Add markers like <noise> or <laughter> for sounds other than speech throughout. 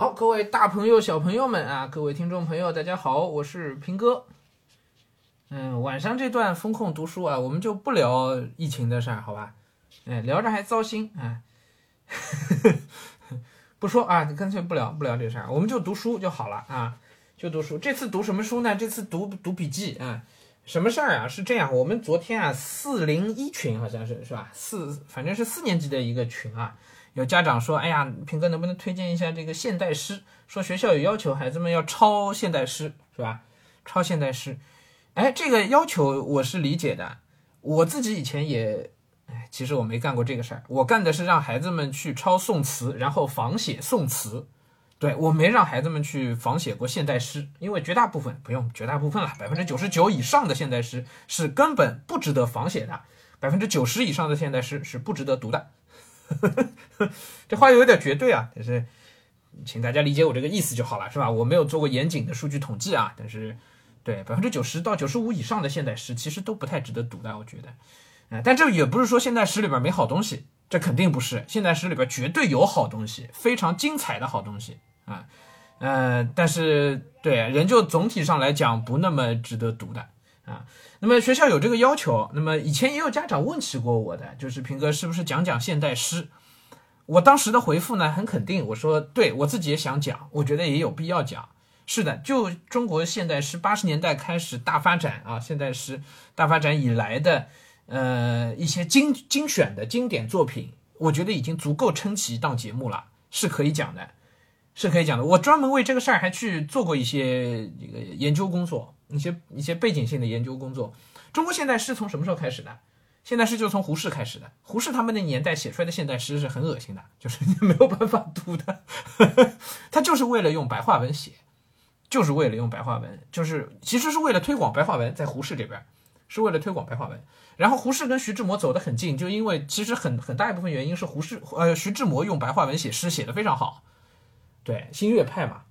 好，各位大朋友、小朋友们啊，各位听众朋友，大家好，我是平哥。嗯，晚上这段风控读书啊，我们就不聊疫情的事儿，好吧？哎，聊着还糟心啊。<laughs> 不说啊，干脆不聊不聊这事儿，我们就读书就好了啊，就读书。这次读什么书呢？这次读读笔记啊。什么事儿啊？是这样，我们昨天啊，四零一群好像是是吧？四反正是四年级的一个群啊。有家长说：“哎呀，平哥能不能推荐一下这个现代诗？说学校有要求，孩子们要抄现代诗，是吧？抄现代诗。哎，这个要求我是理解的。我自己以前也，哎，其实我没干过这个事儿。我干的是让孩子们去抄宋词，然后仿写宋词。对我没让孩子们去仿写过现代诗，因为绝大部分不用，绝大部分了，百分之九十九以上的现代诗是根本不值得仿写的，百分之九十以上的现代诗是不值得读的。” <laughs> 这话有点绝对啊，但是请大家理解我这个意思就好了，是吧？我没有做过严谨的数据统计啊，但是对百分之九十到九十五以上的现代诗其实都不太值得读的，我觉得。哎，但这也不是说现代诗里边没好东西，这肯定不是，现代诗里边绝对有好东西，非常精彩的好东西啊。呃，但是对人就总体上来讲不那么值得读的啊。那么学校有这个要求，那么以前也有家长问起过我的，就是平哥是不是讲讲现代诗？我当时的回复呢，很肯定，我说对我自己也想讲，我觉得也有必要讲。是的，就中国现代诗八十年代开始大发展啊，现代诗大发展以来的呃一些精精选的经典作品，我觉得已经足够撑起一档节目了，是可以讲的，是可以讲的。我专门为这个事儿还去做过一些这个研究工作。一些一些背景性的研究工作，中国现代诗从什么时候开始的？现代诗就从胡适开始的。胡适他们那年代写出来的现代诗是很恶心的，就是你没有办法读的。<laughs> 他就是为了用白话文写，就是为了用白话文，就是其实是为了推广白话文，在胡适这边是为了推广白话文。然后胡适跟徐志摩走得很近，就因为其实很很大一部分原因是胡适呃徐志摩用白话文写诗写得非常好，对新月派嘛，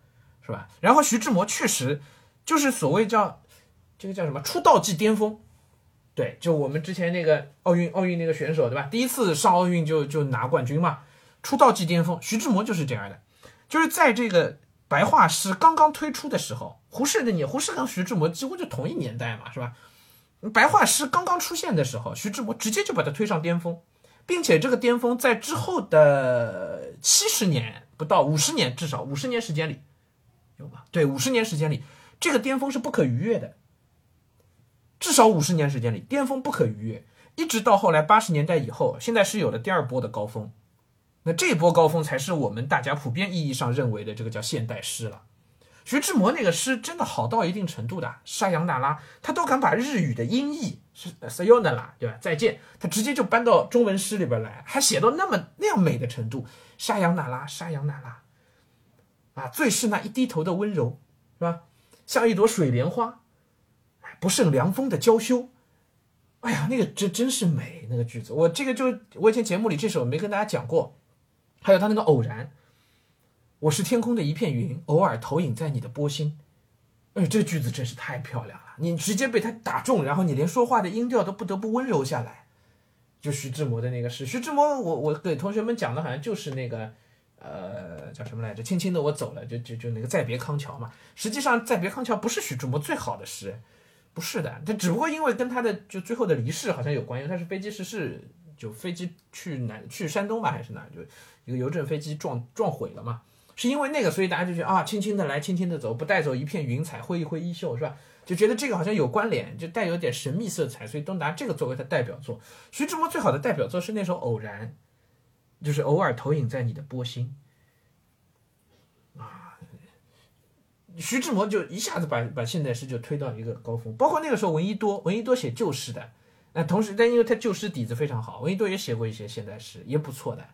是吧？然后徐志摩确实。就是所谓叫这个叫什么出道即巅峰，对，就我们之前那个奥运奥运那个选手对吧？第一次上奥运就就拿冠军嘛，出道即巅峰。徐志摩就是这样的，就是在这个白话诗刚刚推出的时候，胡适的年，胡适跟徐志摩几乎就同一年代嘛，是吧？白话诗刚刚出现的时候，徐志摩直接就把它推上巅峰，并且这个巅峰在之后的七十年不到五十年，至少五十年时间里有吧？对，五十年时间里。这个巅峰是不可逾越的，至少五十年时间里，巅峰不可逾越，一直到后来八十年代以后，现在是有了第二波的高峰，那这一波高峰才是我们大家普遍意义上认为的这个叫现代诗了。徐志摩那个诗真的好到一定程度的，沙扬那拉，他都敢把日语的音译是 sayonara，对吧？再见，他直接就搬到中文诗里边来，还写到那么那样美的程度，沙扬那拉，沙扬那拉，啊，最是那一低头的温柔，是吧？像一朵水莲花，不胜凉风的娇羞。哎呀，那个真真是美，那个句子。我这个就我以前节目里这首没跟大家讲过。还有他那个偶然，我是天空的一片云，偶尔投影在你的波心。哎，这句子真是太漂亮了，你直接被他打中，然后你连说话的音调都不得不温柔下来。就徐志摩的那个诗，徐志摩，我我给同学们讲的好像就是那个。呃，叫什么来着？轻轻的我走了，就就就那个再别康桥嘛。实际上，再别康桥不是徐志摩最好的诗，不是的。他只不过因为跟他的就最后的离世好像有关，因为他是飞机失事，就飞机去南去山东吧还是哪，就一个邮政飞机撞撞毁了嘛。是因为那个，所以大家就觉得啊，轻轻的来，轻轻的走，不带走一片云彩，挥一挥衣袖，是吧？就觉得这个好像有关联，就带有点神秘色彩，所以都拿这个作为他代表作。徐志摩最好的代表作是那首《偶然》。就是偶尔投影在你的波心，啊，徐志摩就一下子把把现代诗就推到一个高峰，包括那个时候闻一多，闻一多写旧诗的，那同时但因为他旧诗底子非常好，闻一多也写过一些现代诗，也不错的，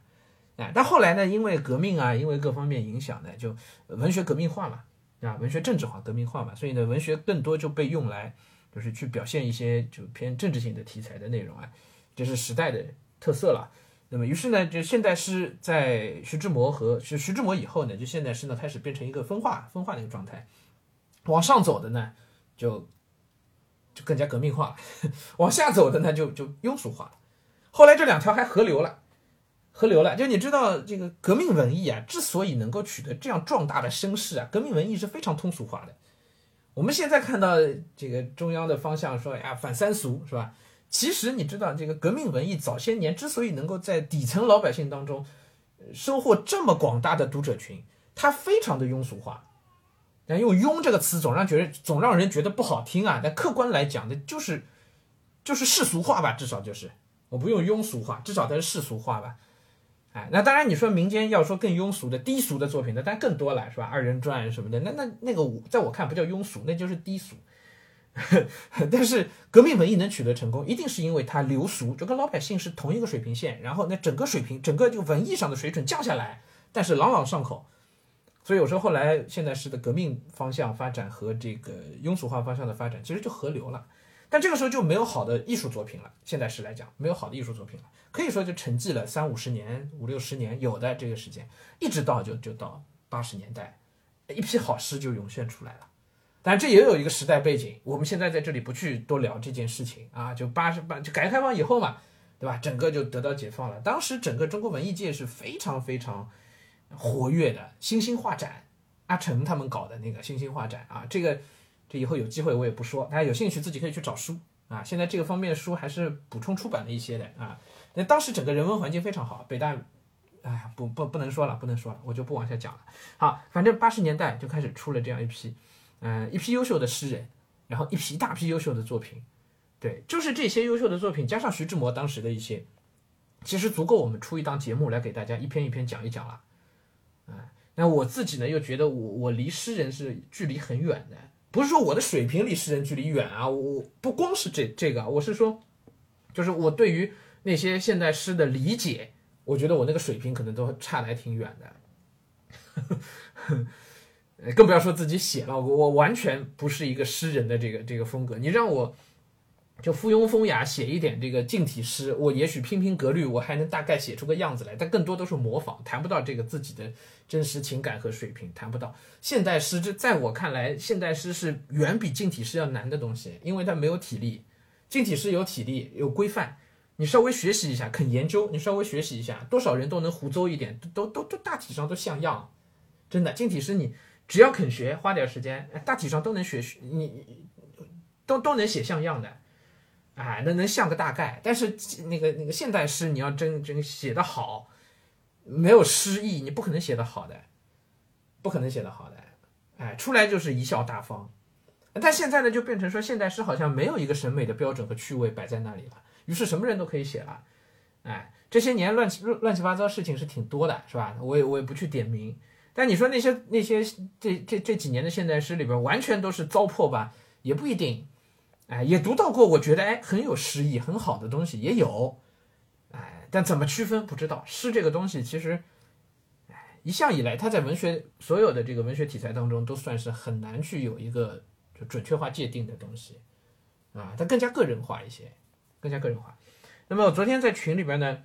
哎，但后来呢，因为革命啊，因为各方面影响呢，就文学革命化嘛，啊，文学政治化革命化嘛，所以呢，文学更多就被用来就是去表现一些就偏政治性的题材的内容啊，这是时代的特色了。那么，于是呢，就现代诗在徐志摩和徐徐志摩以后呢，就现代诗呢开始变成一个分化、分化的一个状态。往上走的呢，就就更加革命化了；<laughs> 往下走的呢，就就庸俗化了。后来这两条还合流了，河流了。就你知道这个革命文艺啊，之所以能够取得这样壮大的声势啊，革命文艺是非常通俗化的。我们现在看到这个中央的方向说呀反三俗是吧？其实你知道这个革命文艺早些年之所以能够在底层老百姓当中收获这么广大的读者群，它非常的庸俗化。但用“庸”这个词总让觉得总让人觉得不好听啊。但客观来讲的就是就是世俗化吧，至少就是我不用庸俗化，至少它是世俗化吧。哎，那当然你说民间要说更庸俗的低俗的作品，那当然更多了，是吧？二人转什么的，那那那个我在我看不叫庸俗，那就是低俗。<laughs> 但是革命文艺能取得成功，一定是因为它流俗，就跟老百姓是同一个水平线，然后那整个水平，整个就文艺上的水准降下来，但是朗朗上口。所以有时候后来现代诗的革命方向发展和这个庸俗化方向的发展，其实就合流了。但这个时候就没有好的艺术作品了。现代诗来讲，没有好的艺术作品了，可以说就沉寂了三五十年、五六十年，有的这个时间，一直到就就到八十年代，一批好诗就涌现出来了。当然，这也有一个时代背景。我们现在在这里不去多聊这件事情啊，就八十八就改革开放以后嘛，对吧？整个就得到解放了。当时整个中国文艺界是非常非常活跃的，新兴画展，阿城他们搞的那个新兴画展啊，这个这以后有机会我也不说，大家有兴趣自己可以去找书啊。现在这个方面的书还是补充出版了一些的啊。那当时整个人文环境非常好，北大，哎呀，不不不能说了，不能说了，我就不往下讲了。好，反正八十年代就开始出了这样一批。嗯，一批优秀的诗人，然后一批大批优秀的作品，对，就是这些优秀的作品，加上徐志摩当时的一些，其实足够我们出一档节目来给大家一篇一篇讲一讲了。啊，那我自己呢又觉得我我离诗人是距离很远的，不是说我的水平离诗人距离远啊，我不光是这这个，我是说，就是我对于那些现代诗的理解，我觉得我那个水平可能都差的还挺远的。<laughs> 更不要说自己写了，我我完全不是一个诗人的这个这个风格。你让我就附庸风雅写一点这个近体诗，我也许拼拼格律，我还能大概写出个样子来。但更多都是模仿，谈不到这个自己的真实情感和水平，谈不到现代诗。这在我看来，现代诗是远比近体诗要难的东西，因为它没有体力。近体诗有体力，有规范，你稍微学习一下，肯研究，你稍微学习一下，多少人都能胡诌一点，都都都大体上都像样。真的，近体诗你。只要肯学，花点时间，大体上都能学，你都都能写像样的，哎，那能像个大概。但是那个那个现代诗，你要真真写得好，没有诗意，你不可能写得好的，不可能写得好的，哎，出来就是贻笑大方。但现在呢，就变成说现代诗好像没有一个审美的标准和趣味摆在那里了，于是什么人都可以写了，哎，这些年乱七乱七八糟事情是挺多的，是吧？我也我也不去点名。但你说那些那些这这这几年的现代诗里边完全都是糟粕吧？也不一定，哎，也读到过，我觉得哎很有诗意、很好的东西也有，哎，但怎么区分不知道。诗这个东西其实，哎，一向以来它在文学所有的这个文学题材当中都算是很难去有一个就准确化界定的东西，啊，它更加个人化一些，更加个人化。那么我昨天在群里边呢。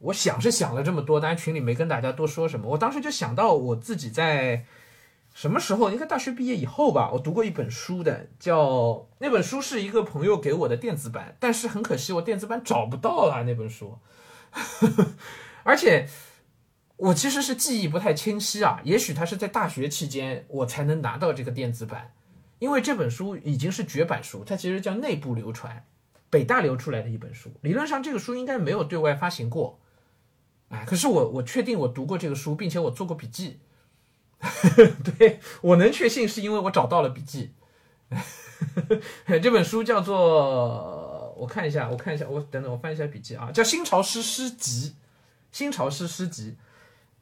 我想是想了这么多，但群里没跟大家多说什么。我当时就想到我自己在什么时候，应该大学毕业以后吧，我读过一本书的，叫那本书是一个朋友给我的电子版，但是很可惜我电子版找不到了那本书，<laughs> 而且我其实是记忆不太清晰啊，也许他是在大学期间我才能拿到这个电子版，因为这本书已经是绝版书，它其实叫内部流传，北大流出来的一本书，理论上这个书应该没有对外发行过。哎，可是我我确定我读过这个书，并且我做过笔记。<laughs> 对我能确信，是因为我找到了笔记。这本书叫做，我看一下，我看一下，我等等，我翻一下笔记啊，叫《新潮诗诗集》。新潮诗诗集，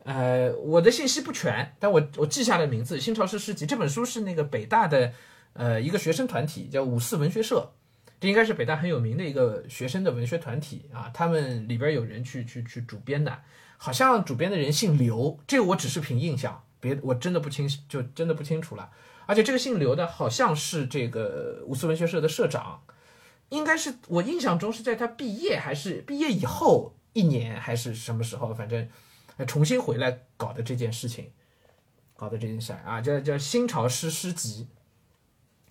呃，我的信息不全，但我我记下了名字，《新潮诗诗集》这本书是那个北大的呃一个学生团体叫五四文学社。这应该是北大很有名的一个学生的文学团体啊，他们里边有人去去去主编的，好像主编的人姓刘，这个我只是凭印象，别我真的不清，就真的不清楚了。而且这个姓刘的好像是这个五四文学社的社长，应该是我印象中是在他毕业还是毕业以后一年还是什么时候，反正重新回来搞的这件事情，搞的这件事啊，叫叫新潮诗诗集。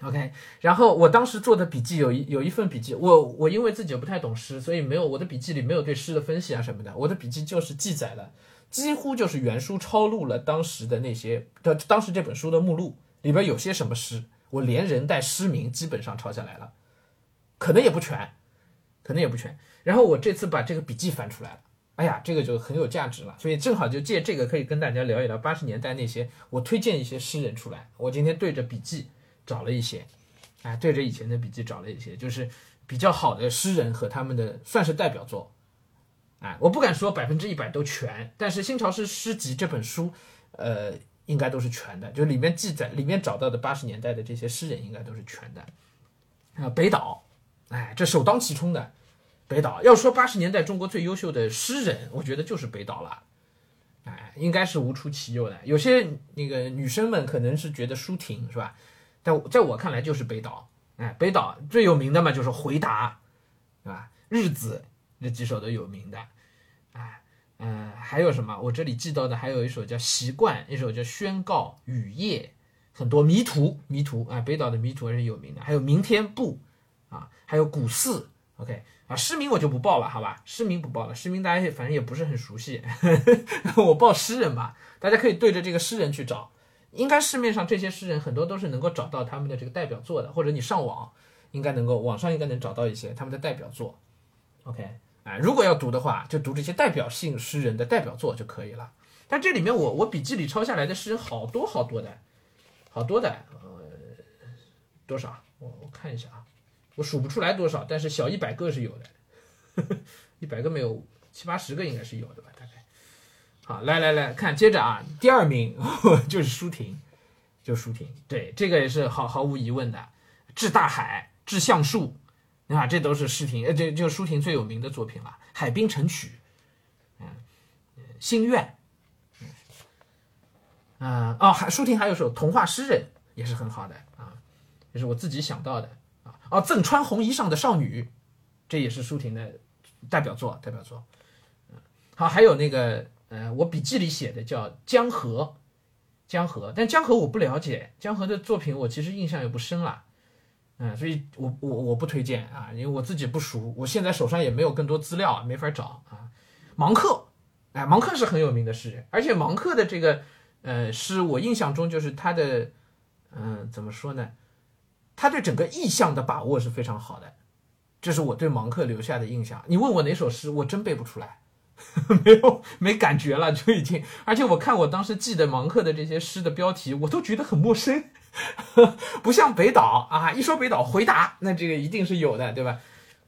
OK，然后我当时做的笔记有一有一份笔记，我我因为自己不太懂诗，所以没有我的笔记里没有对诗的分析啊什么的，我的笔记就是记载了，几乎就是原书抄录了当时的那些的当时这本书的目录里边有些什么诗，我连人带诗名基本上抄下来了，可能也不全，可能也不全。然后我这次把这个笔记翻出来了，哎呀，这个就很有价值了，所以正好就借这个可以跟大家聊一聊八十年代那些我推荐一些诗人出来，我今天对着笔记。找了一些，哎，对着以前的笔记找了一些，就是比较好的诗人和他们的算是代表作，我不敢说百分之一百都全，但是《新潮诗诗集》这本书，呃，应该都是全的，就里面记载里面找到的八十年代的这些诗人应该都是全的，啊，北岛，哎，这首当其冲的，北岛要说八十年代中国最优秀的诗人，我觉得就是北岛了，哎，应该是无出其右的，有些那个女生们可能是觉得舒婷是吧？但在我看来就是北岛，哎，北岛最有名的嘛就是回答，对吧？日子这几首都有名的，呃，还有什么？我这里记到的还有一首叫习惯，一首叫宣告，雨夜，很多迷途，迷途啊，北岛的迷途还是有名的，还有明天不，啊，还有古寺，OK，啊，诗名我就不报了，好吧？诗名不报了，诗名大家反正也不是很熟悉呵呵，<laughs> 我报诗人吧，大家可以对着这个诗人去找。应该市面上这些诗人很多都是能够找到他们的这个代表作的，或者你上网应该能够网上应该能找到一些他们的代表作。OK，啊，如果要读的话，就读这些代表性诗人的代表作就可以了。但这里面我我笔记里抄下来的诗好多好多的，好多的，呃，多少？我我看一下啊，我数不出来多少，但是小一百个是有的，<laughs> 一百个没有，七八十个应该是有的吧。大概好，来来来看，接着啊，第二名 <laughs> 就是舒婷，就舒婷，对，这个也是毫毫无疑问的，《致大海》《致橡树》，你看，这都是舒婷，呃，这就舒婷最有名的作品了，《海滨城曲》，嗯，《心愿》，嗯，哦，还舒婷还有首《童话诗人》也是很好的啊，这是我自己想到的啊，哦，《赠穿红衣裳的少女》，这也是舒婷的代表作，代表作，嗯，好，还有那个。呃，我笔记里写的叫江河，江河，但江河我不了解，江河的作品我其实印象也不深了，嗯，所以我我我不推荐啊，因为我自己不熟，我现在手上也没有更多资料，没法找啊。芒克，哎，芒克是很有名的诗人，而且芒克的这个呃诗，我印象中就是他的，嗯，怎么说呢？他对整个意象的把握是非常好的，这是我对芒克留下的印象。你问我哪首诗，我真背不出来。<laughs> 没有没感觉了，就已经，而且我看我当时记的芒克的这些诗的标题，我都觉得很陌生，<laughs> 不像北岛啊，一说北岛回答，那这个一定是有的，对吧？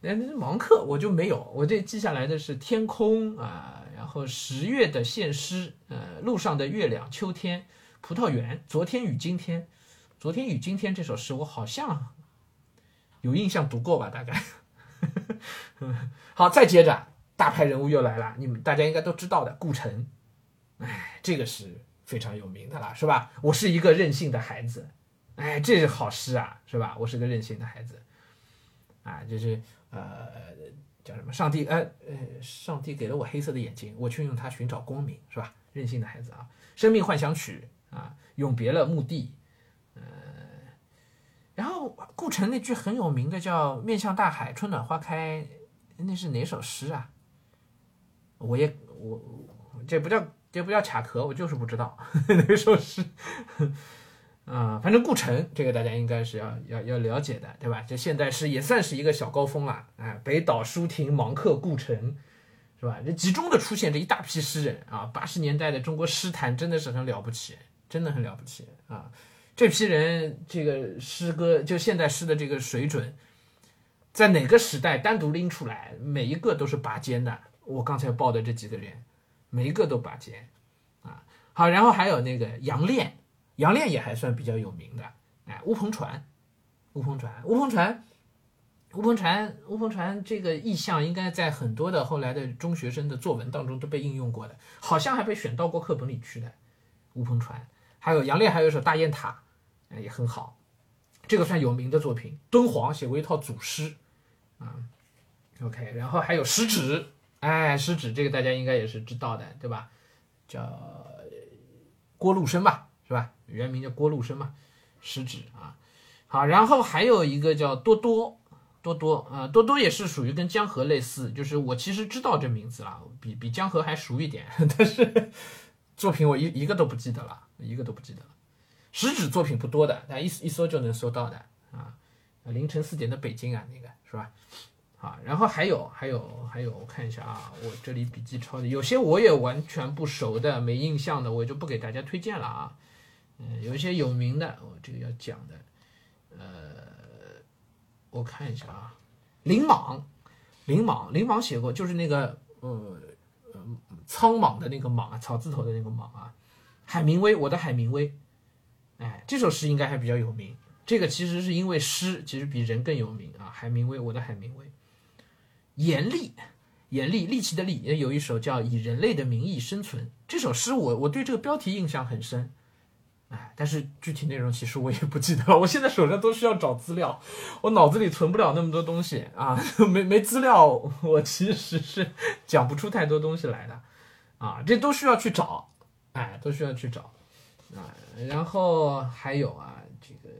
那芒克我就没有，我这记下来的是天空啊，然后十月的现诗，呃，路上的月亮，秋天，葡萄园，昨天与今天，昨天与今天这首诗我好像有印象读过吧，大概。<laughs> 好，再接着。大牌人物又来了，你们大家应该都知道的顾城，哎，这个是非常有名的了，是吧？我是一个任性的孩子，哎，这是好诗啊，是吧？我是个任性的孩子，啊，就是呃，叫什么？上帝，呃呃，上帝给了我黑色的眼睛，我却用它寻找光明，是吧？任性的孩子啊，生命幻想曲啊，永别了墓地，呃，然后顾城那句很有名的叫“面向大海，春暖花开”，那是哪首诗啊？我也我这不叫这不叫卡壳，我就是不知道呵呵 <laughs> 那首诗 <laughs> 啊，反正顾城这个大家应该是要要要了解的，对吧？这现代诗也算是一个小高峰了，哎，北岛、舒婷、芒克、顾城，是吧？这集中的出现这一大批诗人啊，八十年代的中国诗坛真的是很了不起，真的很了不起啊！这批人这个诗歌就现代诗的这个水准，在哪个时代单独拎出来，每一个都是拔尖的。我刚才报的这几个人，每一个都拔尖，啊，好，然后还有那个杨炼，杨炼也还算比较有名的，哎，乌篷船，乌篷船，乌篷船，乌篷船，乌篷船，这个意象应该在很多的后来的中学生的作文当中都被应用过的，好像还被选到过课本里去的，乌篷船，还有杨炼还有一首大雁塔，也很好，这个算有名的作品，敦煌写过一套组诗，啊，OK，然后还有食指。哎，食指这个大家应该也是知道的，对吧？叫郭路生吧，是吧？原名叫郭路生嘛。食指啊，好，然后还有一个叫多多，多多啊，多多也是属于跟江河类似，就是我其实知道这名字了，比比江河还熟一点，<laughs> 但是作品我一一个都不记得了，一个都不记得了。食指作品不多的，但一一搜就能搜到的啊。凌晨四点的北京啊，那个是吧？然后还有还有还有，我看一下啊，我这里笔记抄的有些我也完全不熟的、没印象的，我就不给大家推荐了啊。嗯，有一些有名的，我这个要讲的。呃，我看一下啊，林莽，林莽，林莽写过，就是那个呃呃苍莽的那个莽啊，草字头的那个莽啊，海明威，我的海明威，哎，这首诗应该还比较有名。这个其实是因为诗其实比人更有名啊，海明威，我的海明威，严厉，严厉，力气的利，也有一首叫《以人类的名义生存》这首诗，我我对这个标题印象很深。哎，但是具体内容其实我也不记得了。我现在手上都需要找资料，我脑子里存不了那么多东西啊，<laughs> 没没资料，我其实是讲不出太多东西来的啊，这都需要去找，哎，都需要去找啊。然后还有啊，这个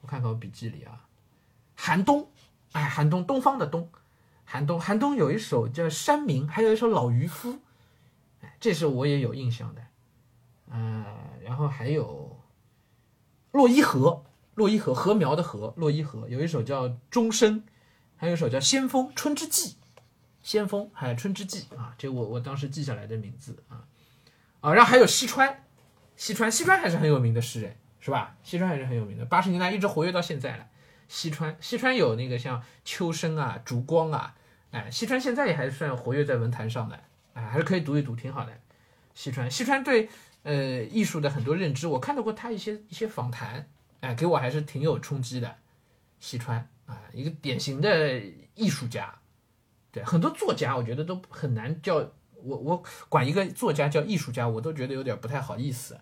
我看看我笔记里啊，寒冬，哎，寒冬，东方的冬，寒冬，寒冬有一首叫《山明》，还有一首《老渔夫》，哎，这是我也有印象的，嗯。然后还有洛伊河，洛伊河禾苗的禾，洛伊河有一首叫《钟声》，还有一首叫《先锋》，春之祭，先锋，还有春之祭啊，这我我当时记下来的名字啊啊，然后还有西川，西川，西川还是很有名的诗人，是吧？西川还是很有名的，八十年代一直活跃到现在了。西川，西川有那个像秋生啊、烛光啊，哎，西川现在也还算活跃在文坛上的，哎，还是可以读一读，挺好的。西川，西川对。呃，艺术的很多认知，我看到过他一些一些访谈，哎，给我还是挺有冲击的。西川啊，一个典型的艺术家，对很多作家，我觉得都很难叫我我管一个作家叫艺术家，我都觉得有点不太好意思。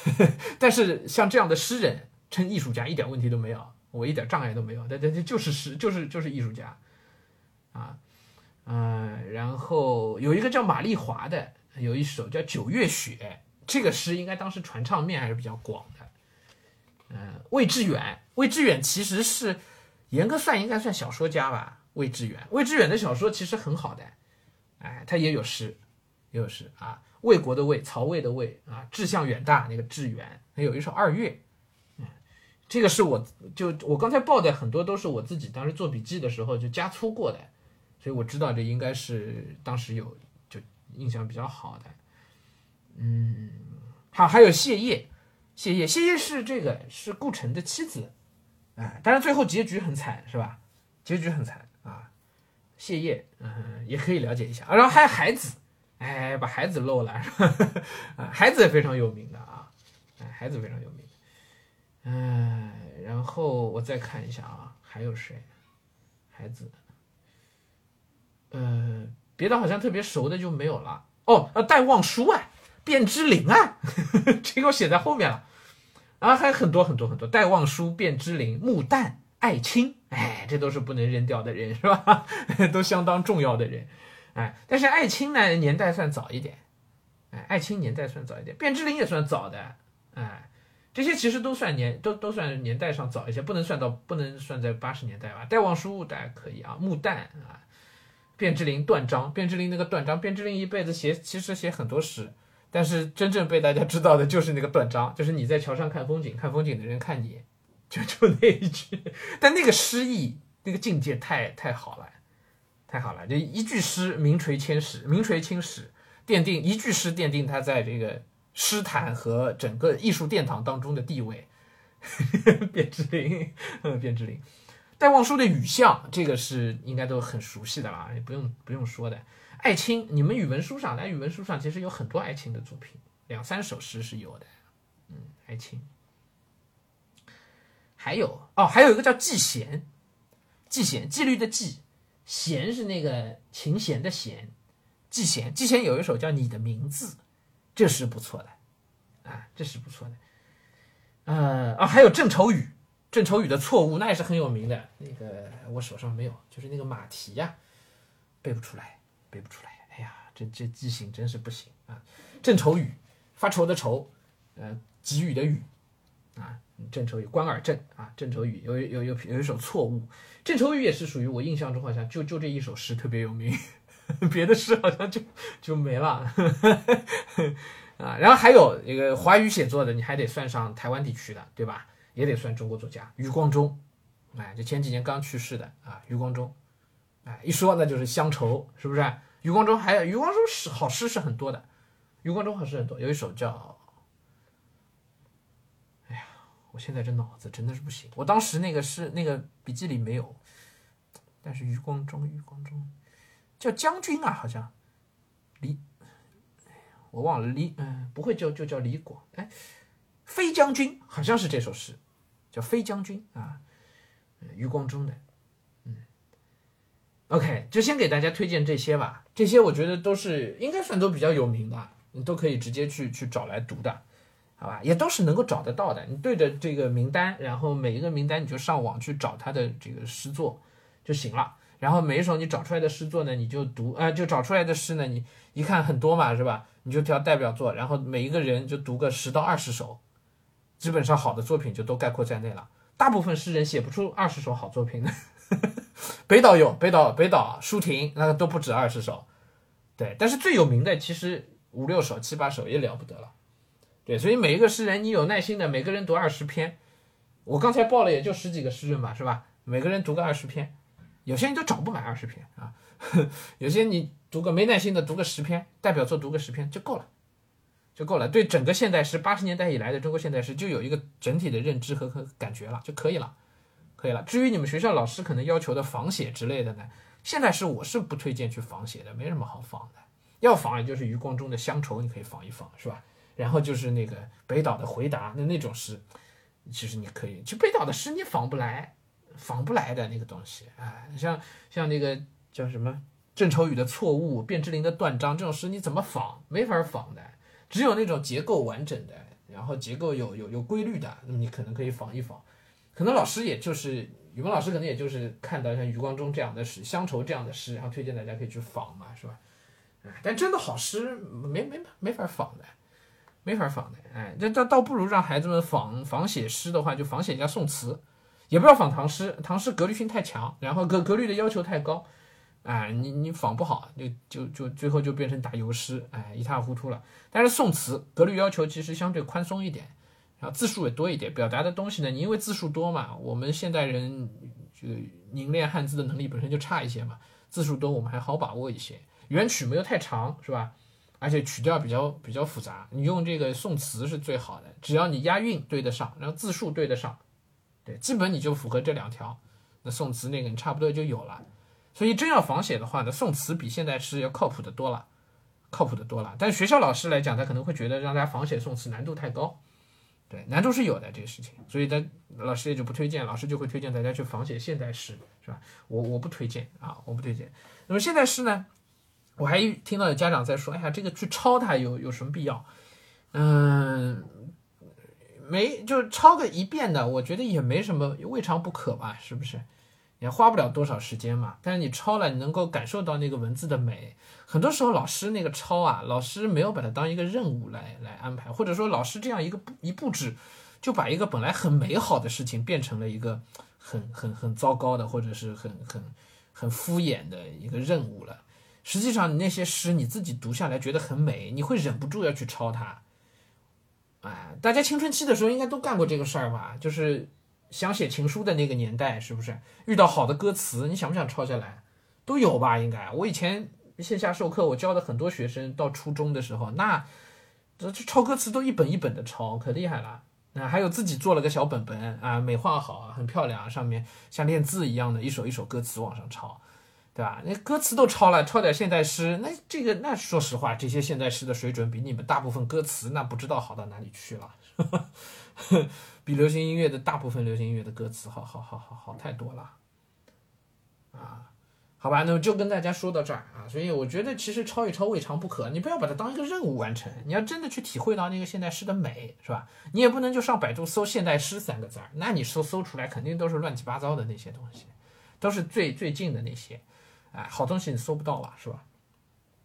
<laughs> 但是像这样的诗人称艺术家，一点问题都没有，我一点障碍都没有。但这这就是诗，就是就是艺术家啊，嗯，然后有一个叫玛丽华的，有一首叫《九月雪》。这个诗应该当时传唱面还是比较广的，嗯，魏志远，魏志远其实是严格算应该算小说家吧。魏志远，魏志远的小说其实很好的，哎，他也有诗，也有诗啊。魏国的魏，曹魏的魏啊，志向远大那个志远，他有一首《二月》，这个是我就我刚才报的很多都是我自己当时做笔记的时候就加粗过的，所以我知道这应该是当时有就印象比较好的。嗯，好，还有谢烨，谢烨，谢烨是这个是顾城的妻子，哎，当然最后结局很惨，是吧？结局很惨啊。谢烨，嗯，也可以了解一下。然后还有孩子，哎，把孩子漏了，是吧？<laughs> 啊，孩子也非常有名的啊，哎，孩子非常有名。嗯，然后我再看一下啊，还有谁？孩子，呃，别的好像特别熟的就没有了。哦，呃，戴望舒啊。卞之琳啊，<laughs> 这个我写在后面了，然后还有很多很多很多，戴望舒、卞之琳、穆旦、艾青，哎，这都是不能扔掉的人，是吧？<laughs> 都相当重要的人，哎，但是艾青呢，年代算早一点，哎，艾青年代算早一点，卞之琳也算早的，哎，这些其实都算年，都都算年代上早一些，不能算到，不能算在八十年代吧？戴望舒大家可以啊，穆旦啊，卞之琳、断章，卞之琳那个断章，卞之琳一辈子写，其实写很多诗。但是真正被大家知道的就是那个断章，就是你在桥上看风景，看风景的人看你，就就那一句。但那个诗意，那个境界太太好了，太好了。就一句诗名垂千史，名垂青史，奠定一句诗奠定他在这个诗坛和整个艺术殿堂当中的地位。<laughs> 卞之琳，嗯，卞之琳，戴望舒的《雨巷》，这个是应该都很熟悉的了，也不用不用说的。艾青，你们语文书上，来语文书上其实有很多艾青的作品，两三首诗是有的。嗯，艾青，还有哦，还有一个叫季贤，季贤，纪律的纪，贤是那个琴弦的弦，季贤，季贤有一首叫《你的名字》，这是不错的，啊，这是不错的。呃，啊，还有郑愁予，郑愁予的错误，那也是很有名的。那个我手上没有，就是那个马蹄呀，背不出来。背不出来，哎呀，这这记性真是不行啊！郑愁予，发愁的愁，呃，给予的予，啊，郑愁予，关尔正啊，郑愁予有有有有一首错误，郑愁予也是属于我印象中好像就就这一首诗特别有名，<laughs> 别的诗好像就就没了 <laughs> 啊。然后还有一个华语写作的，你还得算上台湾地区的，对吧？也得算中国作家余光中，哎，就前几年刚去世的啊，余光中，哎，一说那就是乡愁，是不是？余光中还有余光中诗好诗是很多的，余光中好诗很多，有一首叫。哎呀我现在这脑子真的是不行。我当时那个是那个笔记里没有，但是余光中，余光中叫将军啊，好像李，我忘了李，嗯，不会就就叫李广，哎，飞将军好像是这首诗，飞将军啊，余光中的，嗯，OK，就先给大家推荐这些吧，这些我觉得都是应该算都比较有名的，你都可以直接去去找来读的。好吧，也都是能够找得到的。你对着这个名单，然后每一个名单你就上网去找他的这个诗作就行了。然后每一首你找出来的诗作呢，你就读，呃，就找出来的诗呢，你一看很多嘛，是吧？你就挑代表作，然后每一个人就读个十到二十首，基本上好的作品就都概括在内了。大部分诗人写不出二十首好作品的，北岛有北岛，北岛舒婷那个都不止二十首，对。但是最有名的其实五六首、七八首也了不得了。对，所以每一个诗人，你有耐心的，每个人读二十篇。我刚才报了也就十几个诗人吧，是吧？每个人读个二十篇，有些人都找不满二十篇啊。<laughs> 有些你读个没耐心的，读个十篇，代表作读个十篇就够了，就够了。对整个现代诗，八十年代以来的中国现代诗，就有一个整体的认知和和感觉了，就可以了，可以了。至于你们学校老师可能要求的仿写之类的呢，现代诗我是不推荐去仿写的，没什么好仿的。要仿也就是余光中的《乡愁》，你可以仿一仿，是吧？然后就是那个北岛的回答，那那种诗，其实你可以，其实北岛的诗你仿不来，仿不来的那个东西啊，像像那个叫什么郑愁予的错误，卞之琳的断章这种诗，你怎么仿？没法仿的，只有那种结构完整的，然后结构有有有规律的，那么你可能可以仿一仿。可能老师也就是语文老师，可能也就是看到像余光中这样的诗，乡愁这样的诗，然后推荐大家可以去仿嘛，是吧？但真的好诗没没没法仿的。没法仿的，哎，这倒倒不如让孩子们仿仿写诗的话，就仿写一下宋词，也不要仿唐诗，唐诗格律性太强，然后格格律的要求太高，哎，你你仿不好，就就就最后就变成打油诗，哎，一塌糊涂了。但是宋词格律要求其实相对宽松一点，然后字数也多一点，表达的东西呢，你因为字数多嘛，我们现代人就凝练汉字的能力本身就差一些嘛，字数多我们还好把握一些，元曲没有太长，是吧？而且曲调比较比较复杂，你用这个宋词是最好的，只要你押韵对得上，然后字数对得上，对，基本你就符合这两条，那宋词那个你差不多就有了。所以真要仿写的话呢，宋词比现代诗要靠谱的多了，靠谱的多了。但学校老师来讲，他可能会觉得让大家仿写宋词难度太高，对，难度是有的这个事情，所以他老师也就不推荐，老师就会推荐大家去仿写现代诗，是吧？我我不推荐啊，我不推荐。那么现代诗呢？我还听到有家长在说：“哎呀，这个去抄它有有什么必要？嗯，没，就抄个一遍的，我觉得也没什么，未尝不可吧？是不是？也花不了多少时间嘛。但是你抄了，你能够感受到那个文字的美。很多时候老师那个抄啊，老师没有把它当一个任务来来安排，或者说老师这样一个一布置，就把一个本来很美好的事情变成了一个很很很糟糕的，或者是很很很敷衍的一个任务了。”实际上，你那些诗你自己读下来觉得很美，你会忍不住要去抄它。哎，大家青春期的时候应该都干过这个事儿吧？就是想写情书的那个年代，是不是？遇到好的歌词，你想不想抄下来？都有吧？应该。我以前线下授课，我教的很多学生，到初中的时候，那这抄歌词都一本一本的抄，可厉害了。那，还有自己做了个小本本啊，美化好，很漂亮，上面像练字一样的，一首一首歌词往上抄。对吧？那歌词都抄了，抄点现代诗，那这个那说实话，这些现代诗的水准比你们大部分歌词那不知道好到哪里去了，<laughs> 比流行音乐的大部分流行音乐的歌词好好好好好太多了，啊，好吧，那么就跟大家说到这儿啊。所以我觉得其实抄一抄未尝不可，你不要把它当一个任务完成，你要真的去体会到那个现代诗的美，是吧？你也不能就上百度搜现代诗三个字儿，那你搜搜出来肯定都是乱七八糟的那些东西，都是最最近的那些。哎，好东西你搜不到了，是吧？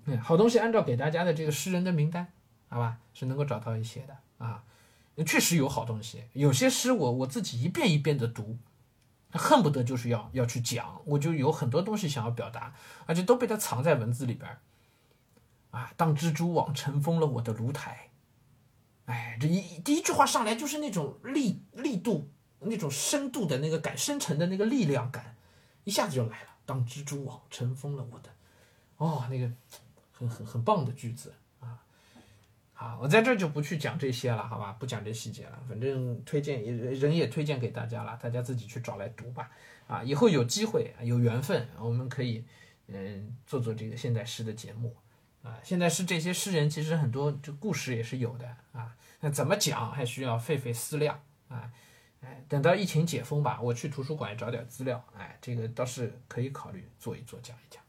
嗯，好东西按照给大家的这个诗人的名单，好吧，是能够找到一些的啊。确实有好东西。有些诗我我自己一遍一遍的读，恨不得就是要要去讲，我就有很多东西想要表达，而且都被它藏在文字里边。啊，当蜘蛛网尘封了我的炉台，哎，这一第一句话上来就是那种力力度、那种深度的那个感、深沉的那个力量感，一下子就来了。当蜘蛛网尘封了我的，哦，那个很很很棒的句子。啊，我在这就不去讲这些了，好吧？不讲这细节了，反正推荐也人也推荐给大家了，大家自己去找来读吧。啊，以后有机会有缘分，我们可以嗯做做这个现代诗的节目。啊，现在是这些诗人其实很多这故事也是有的啊，那怎么讲还需要费费思量啊。哎，等到疫情解封吧，我去图书馆找点资料，哎，这个倒是可以考虑做一做讲一讲。